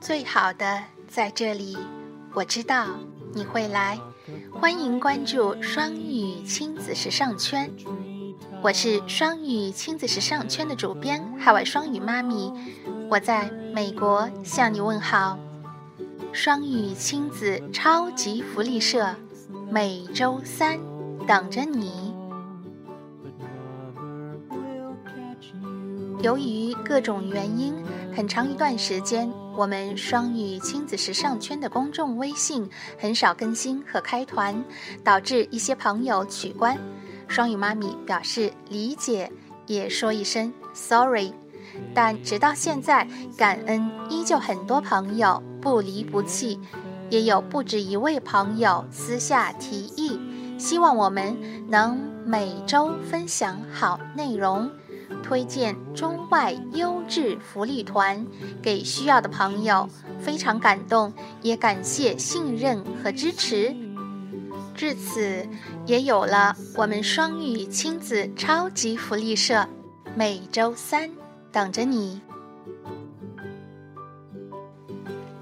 最好的在这里，我知道你会来。欢迎关注双语亲子时尚圈，我是双语亲子时尚圈的主编海外双语妈咪，我在美国向你问好。双语亲子超级福利社，每周三等着你。由于各种原因，很长一段时间，我们双语亲子时尚圈的公众微信很少更新和开团，导致一些朋友取关。双语妈咪表示理解，也说一声 sorry。但直到现在，感恩依旧很多朋友不离不弃，也有不止一位朋友私下提议，希望我们能每周分享好内容。推荐中外优质福利团给需要的朋友，非常感动，也感谢信任和支持。至此，也有了我们双语亲子超级福利社，每周三等着你。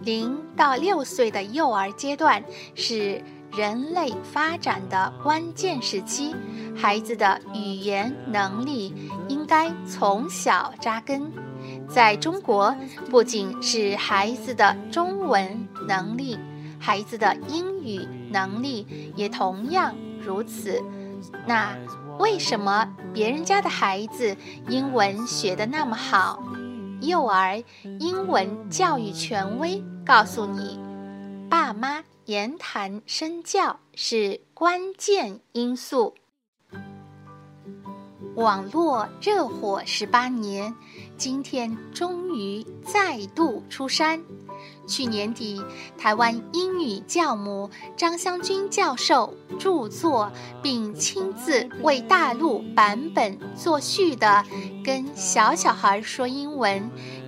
零到六岁的幼儿阶段是。人类发展的关键时期，孩子的语言能力应该从小扎根。在中国，不仅是孩子的中文能力，孩子的英语能力也同样如此。那为什么别人家的孩子英文学得那么好？幼儿英文教育权威告诉你，爸妈。言谈身教是关键因素。网络热火十八年，今天终于再度出山。去年底，台湾英语教母张湘君教授著作并亲自为大陆版本作序的《跟小小孩说英文》，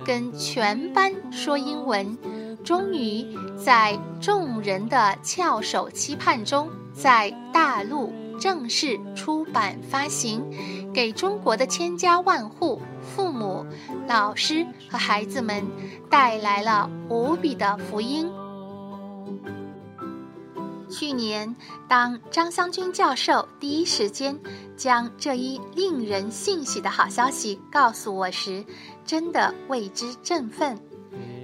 跟全班说英文。终于在众人的翘首期盼中，在大陆正式出版发行，给中国的千家万户、父母、老师和孩子们带来了无比的福音。去年，当张湘军教授第一时间将这一令人欣喜的好消息告诉我时，真的为之振奋。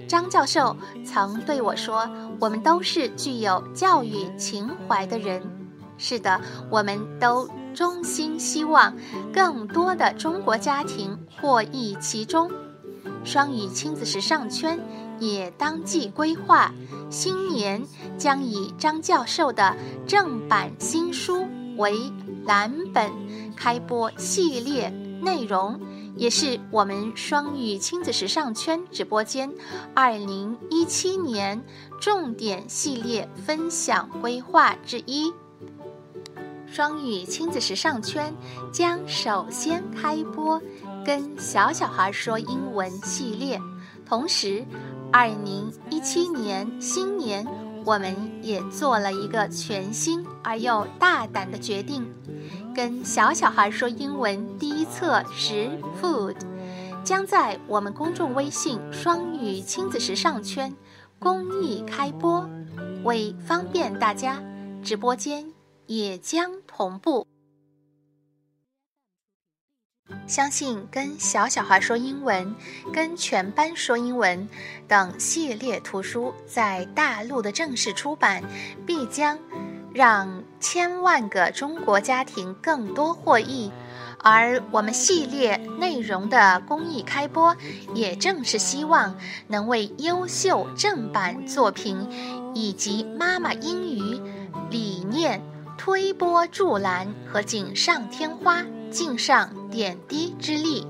张教授曾对我说：“我们都是具有教育情怀的人。是的，我们都衷心希望更多的中国家庭获益其中。双语亲子时尚圈也当即规划，新年将以张教授的正版新书为蓝本，开播系列内容。”也是我们双语亲子时尚圈直播间二零一七年重点系列分享规划之一。双语亲子时尚圈将首先开播“跟小小孩说英文”系列，同时，二零一七年新年，我们也做了一个全新而又大胆的决定。跟小小孩说英文第一册食 food 将在我们公众微信双语亲子时尚圈公益开播，为方便大家，直播间也将同步。相信跟小小孩说英文、跟全班说英文等系列图书在大陆的正式出版，必将。让千万个中国家庭更多获益，而我们系列内容的公益开播，也正是希望能为优秀正版作品以及妈妈英语理念推波助澜和锦上添花尽上点滴之力。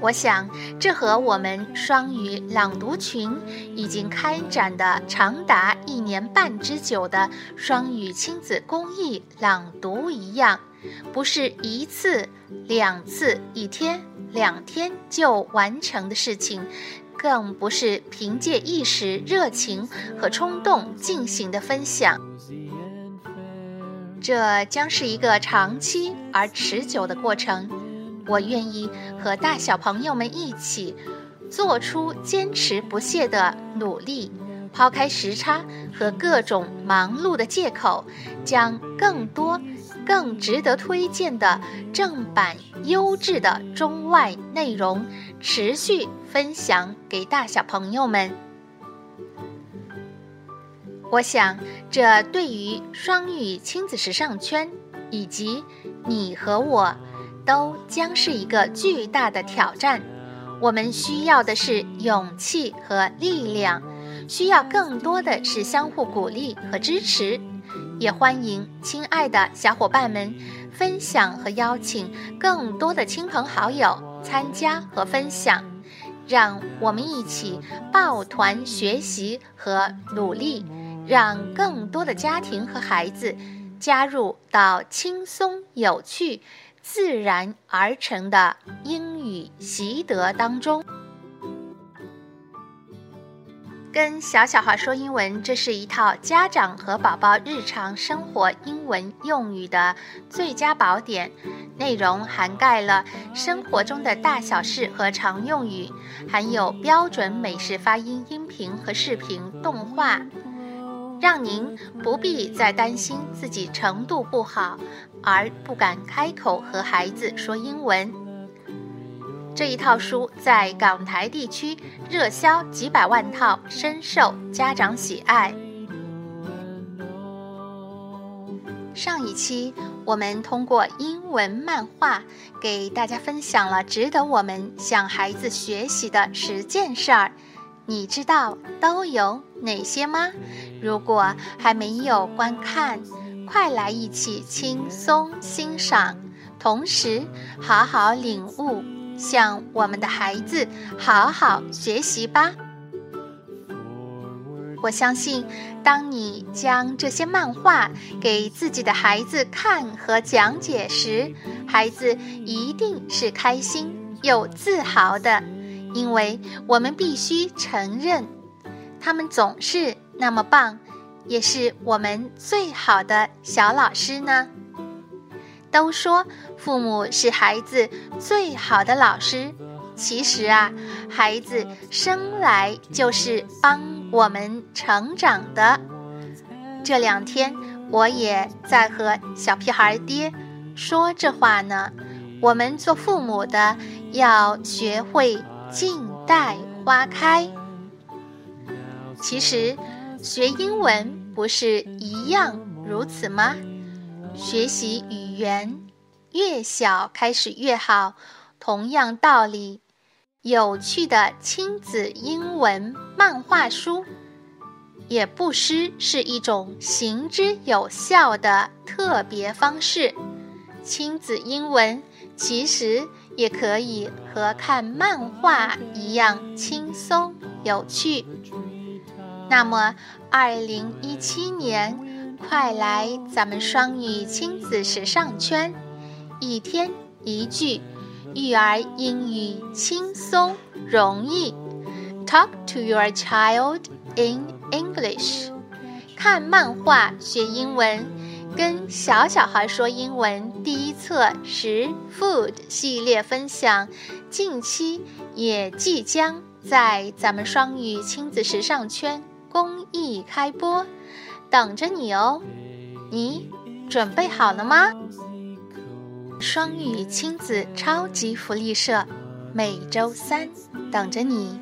我想，这和我们双语朗读群已经开展的长达一年半之久的双语亲子公益朗读一样，不是一次、两次、一天、两天就完成的事情，更不是凭借一时热情和冲动进行的分享。这将是一个长期而持久的过程。我愿意和大小朋友们一起，做出坚持不懈的努力，抛开时差和各种忙碌的借口，将更多、更值得推荐的正版优质的中外内容持续分享给大小朋友们。我想，这对于双语亲子时尚圈以及你和我，都将是一个巨大的挑战。我们需要的是勇气和力量，需要更多的是相互鼓励和支持。也欢迎亲爱的小伙伴们分享和邀请更多的亲朋好友参加和分享，让我们一起抱团学习和努力，让更多的家庭和孩子加入到轻松有趣。自然而成的英语习得当中，跟小小孩说英文，这是一套家长和宝宝日常生活英文用语的最佳宝典。内容涵盖了生活中的大小事和常用语，含有标准美式发音音频和视频动画。让您不必再担心自己程度不好而不敢开口和孩子说英文。这一套书在港台地区热销几百万套，深受家长喜爱。上一期我们通过英文漫画给大家分享了值得我们向孩子学习的十件事儿。你知道都有哪些吗？如果还没有观看，快来一起轻松欣赏，同时好好领悟，向我们的孩子好好学习吧。我相信，当你将这些漫画给自己的孩子看和讲解时，孩子一定是开心又自豪的。因为我们必须承认，他们总是那么棒，也是我们最好的小老师呢。都说父母是孩子最好的老师，其实啊，孩子生来就是帮我们成长的。这两天我也在和小屁孩爹说这话呢。我们做父母的要学会。静待花开。其实，学英文不是一样如此吗？学习语言，越小开始越好。同样道理，有趣的亲子英文漫画书，也不失是一种行之有效的特别方式。亲子英文其实。也可以和看漫画一样轻松有趣。那么，二零一七年，快来咱们双语亲子时尚圈，一天一句育儿英语轻松容易。Talk to your child in English，看漫画学英文。跟小小孩说英文第一册食 food 系列分享，近期也即将在咱们双语亲子时尚圈公益开播，等着你哦！你准备好了吗？双语亲子超级福利社，每周三等着你。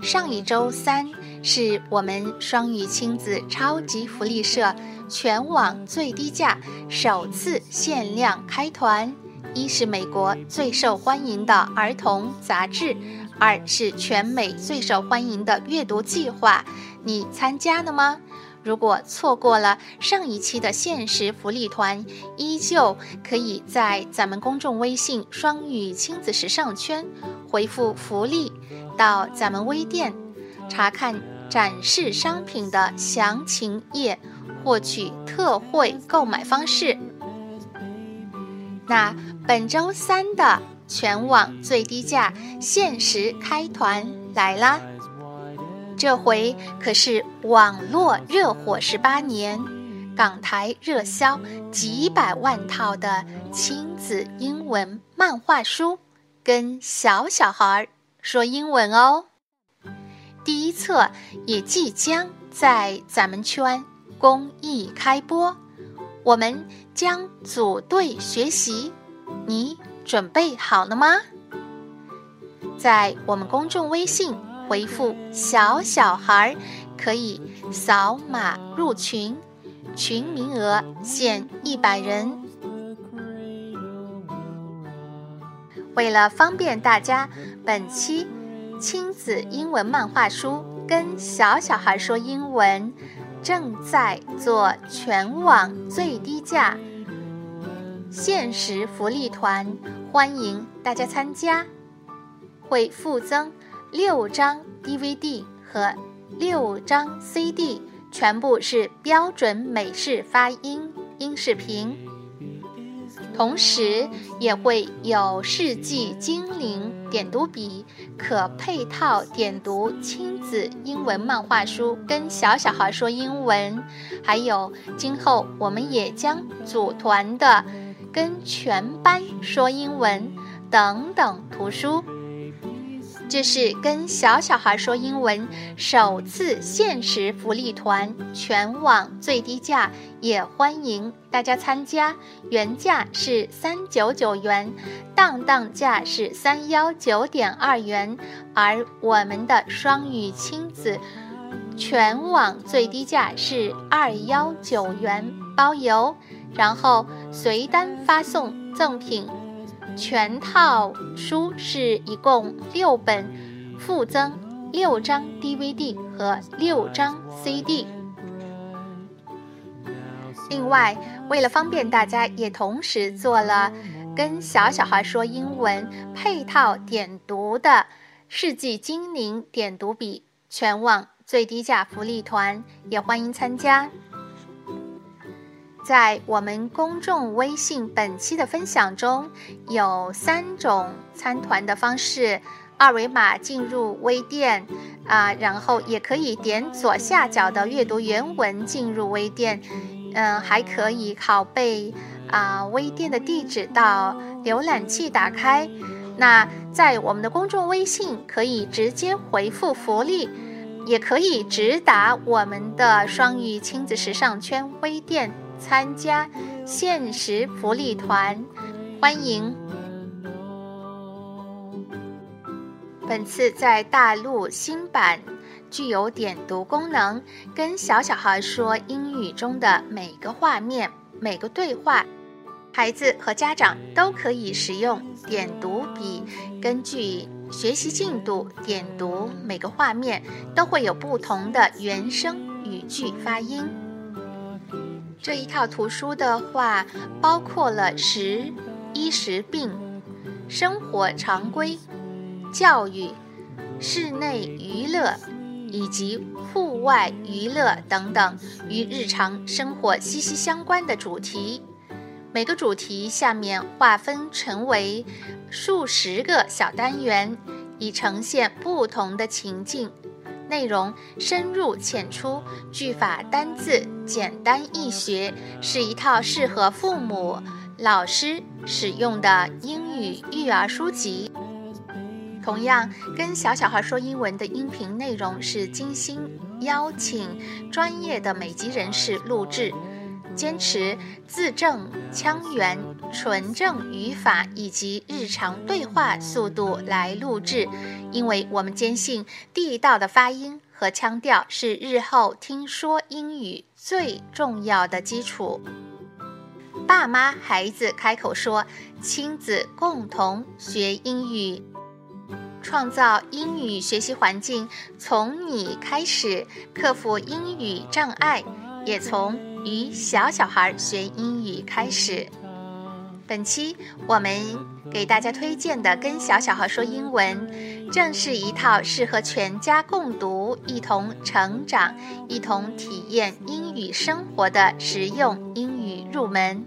上一周三是我们双语亲子超级福利社。全网最低价，首次限量开团。一是美国最受欢迎的儿童杂志，二是全美最受欢迎的阅读计划。你参加了吗？如果错过了上一期的限时福利团，依旧可以在咱们公众微信“双语亲子时尚圈”回复“福利”到咱们微店查看展示商品的详情页。获取特惠购买方式。那本周三的全网最低价限时开团来啦！这回可是网络热火十八年，港台热销几百万套的亲子英文漫画书，跟小小孩说英文哦。第一册也即将在咱们圈公益开播，我们将组队学习，你准备好了吗？在我们公众微信回复“小小孩”，可以扫码入群，群名额限一百人。为了方便大家，本期亲子英文漫画书跟小小孩说英文正在做全网最低价限时福利团，欢迎大家参加。会附赠六张 DVD 和六张 CD，全部是标准美式发音音视频，同时也会有世纪精灵点读笔，可配套点读亲子英文漫画书，跟小小孩说英文，还有今后我们也将组团的跟全班说英文等等图书。这是跟小小孩说英文首次限时福利团，全网最低价，也欢迎大家参加。原价是三九九元，当当价是三幺九点二元，而我们的双语亲子全网最低价是二幺九元包邮，然后随单发送赠品。全套书是一共六本，附赠六张 DVD 和六张 CD。另外，为了方便大家，也同时做了跟小小孩说英文配套点读的世纪精灵点读笔，全网最低价福利团，也欢迎参加。在我们公众微信本期的分享中，有三种参团的方式：二维码进入微店，啊，然后也可以点左下角的阅读原文进入微店，嗯，还可以拷贝啊微店的地址到浏览器打开。那在我们的公众微信可以直接回复福利，也可以直达我们的双语亲子时尚圈微店。参加限时福利团，欢迎！本次在大陆新版具有点读功能，跟小小孩说英语中的每个画面、每个对话，孩子和家长都可以使用点读笔，根据学习进度点读每个画面，都会有不同的原声语句发音。这一套图书的话，包括了食、衣食病、生活常规、教育、室内娱乐以及户外娱乐等等与日常生活息息相关的主题。每个主题下面划分成为数十个小单元，以呈现不同的情境。内容深入浅出，句法单字简单易学，是一套适合父母、老师使用的英语育儿书籍。同样，跟小小孩说英文的音频内容是精心邀请专业的美籍人士录制。坚持字正腔圆、纯正语法以及日常对话速度来录制，因为我们坚信地道的发音和腔调是日后听说英语最重要的基础。爸妈孩子开口说，亲子共同学英语，创造英语学习环境，从你开始，克服英语障碍，也从。与小小孩学英语开始。本期我们给大家推荐的《跟小小孩说英文》，正是一套适合全家共读、一同成长、一同体验英语生活的实用英语入门。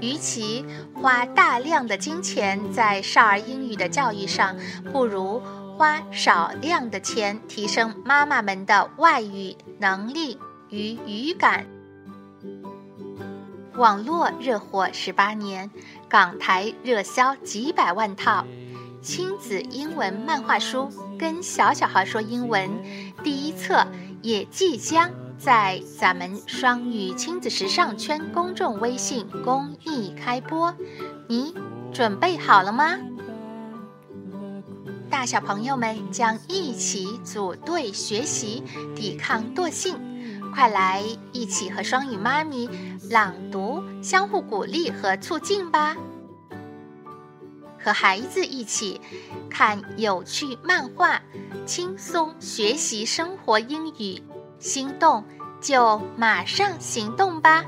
与其花大量的金钱在少儿英语的教育上，不如花少量的钱提升妈妈们的外语能力与语感。网络热火十八年，港台热销几百万套，亲子英文漫画书跟小小孩说英文第一册也即将在咱们双语亲子时尚圈公众微信公益开播，你准备好了吗？大小朋友们将一起组队学习，抵抗惰性。快来一起和双语妈咪朗读，相互鼓励和促进吧！和孩子一起看有趣漫画，轻松学习生活英语，心动就马上行动吧！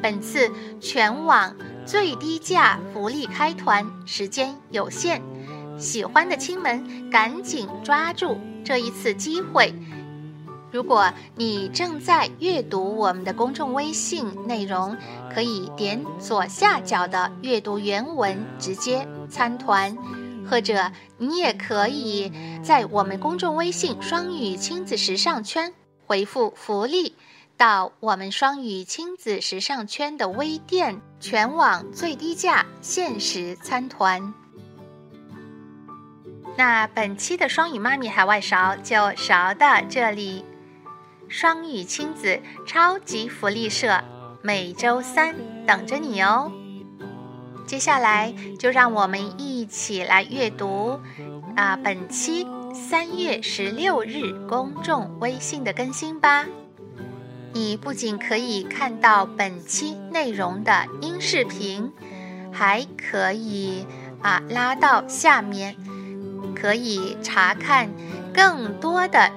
本次全网最低价福利开团，时间有限。喜欢的亲们，赶紧抓住这一次机会！如果你正在阅读我们的公众微信内容，可以点左下角的阅读原文直接参团，或者你也可以在我们公众微信“双语亲子时尚圈”回复“福利”，到我们双语亲子时尚圈的微店，全网最低价限时参团。那本期的双语妈咪海外勺就勺到这里，双语亲子超级福利社每周三等着你哦。接下来就让我们一起来阅读啊，本期三月十六日公众微信的更新吧。你不仅可以看到本期内容的音视频，还可以啊拉到下面。可以查看更多的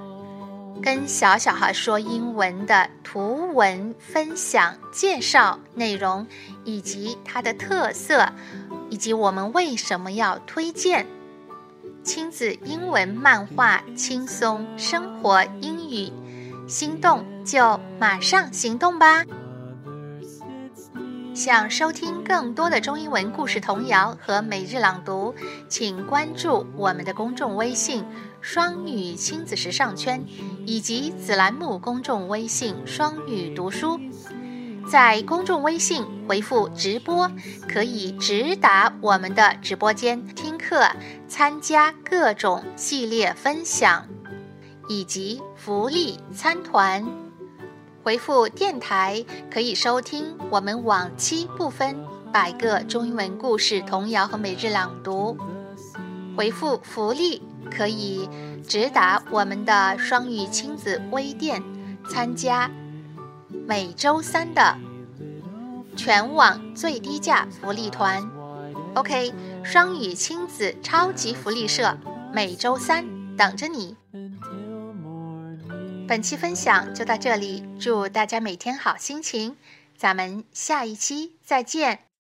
跟小小孩说英文的图文分享、介绍内容，以及它的特色，以及我们为什么要推荐亲子英文漫画、轻松生活英语。心动就马上行动吧！想收听更多的中英文故事童谣和每日朗读，请关注我们的公众微信“双语亲子时尚圈”以及子栏目公众微信“双语读书”。在公众微信回复“直播”，可以直达我们的直播间听课，参加各种系列分享以及福利参团。回复电台可以收听我们往期部分百个中英文故事、童谣和每日朗读。回复福利可以直达我们的双语亲子微店，参加每周三的全网最低价福利团。OK，双语亲子超级福利社每周三等着你。本期分享就到这里，祝大家每天好心情，咱们下一期再见。